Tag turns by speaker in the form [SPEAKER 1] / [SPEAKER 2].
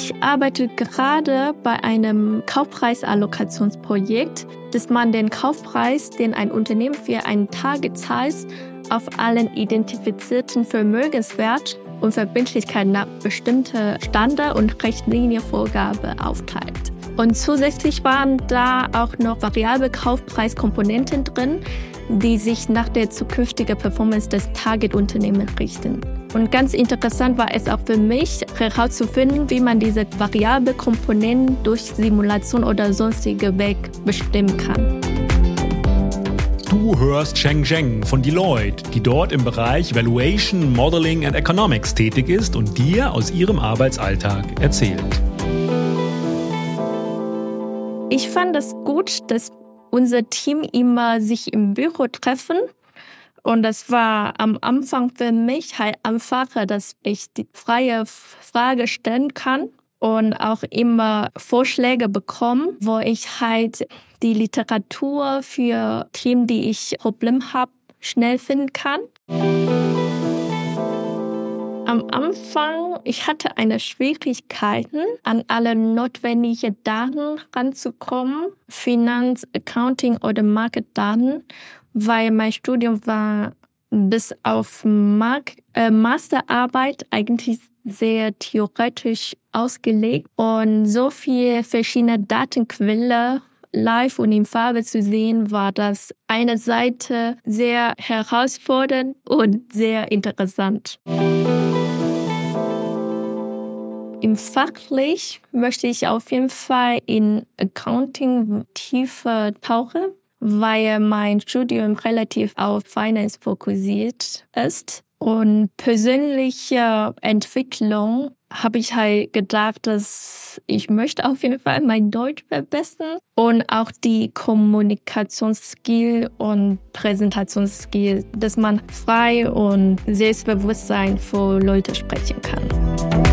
[SPEAKER 1] Ich arbeite gerade bei einem Kaufpreisallokationsprojekt, dass man den Kaufpreis, den ein Unternehmen für einen Tag zahlt, auf allen identifizierten Vermögenswert und Verbindlichkeit nach bestimmter Standard- und Richtlinienvorgabe aufteilt. Und zusätzlich waren da auch noch variable Kaufpreiskomponenten drin, die sich nach der zukünftigen Performance des Target-Unternehmens richten. Und ganz interessant war es auch für mich herauszufinden, wie man diese variable Komponenten durch Simulation oder sonstige Weg bestimmen kann.
[SPEAKER 2] Du hörst Cheng Zheng von Deloitte, die dort im Bereich Valuation, Modeling and Economics tätig ist und dir aus ihrem Arbeitsalltag erzählt.
[SPEAKER 1] Ich fand es gut, dass unser Team immer sich im Büro treffen. Und das war am Anfang für mich halt einfacher, dass ich die freie Frage stellen kann und auch immer Vorschläge bekommen, wo ich halt die Literatur für Themen, die ich Problem habe, schnell finden kann. Am Anfang, ich hatte eine Schwierigkeiten, an alle notwendigen Daten ranzukommen, Finanz, Accounting oder Marketdaten, weil mein Studium war bis auf Mark äh, Masterarbeit eigentlich sehr theoretisch ausgelegt und so viele verschiedene Datenquellen live und in Farbe zu sehen, war das eine Seite sehr herausfordernd und sehr interessant. Im Fachlich möchte ich auf jeden Fall in Accounting tiefer tauchen, weil mein Studium relativ auf Finance fokussiert ist. Und persönliche Entwicklung habe ich halt gedacht, dass ich möchte auf jeden Fall mein Deutsch verbessern und auch die Kommunikationsskill und Präsentationsskill, dass man frei und selbstbewusst sein vor Leute sprechen kann.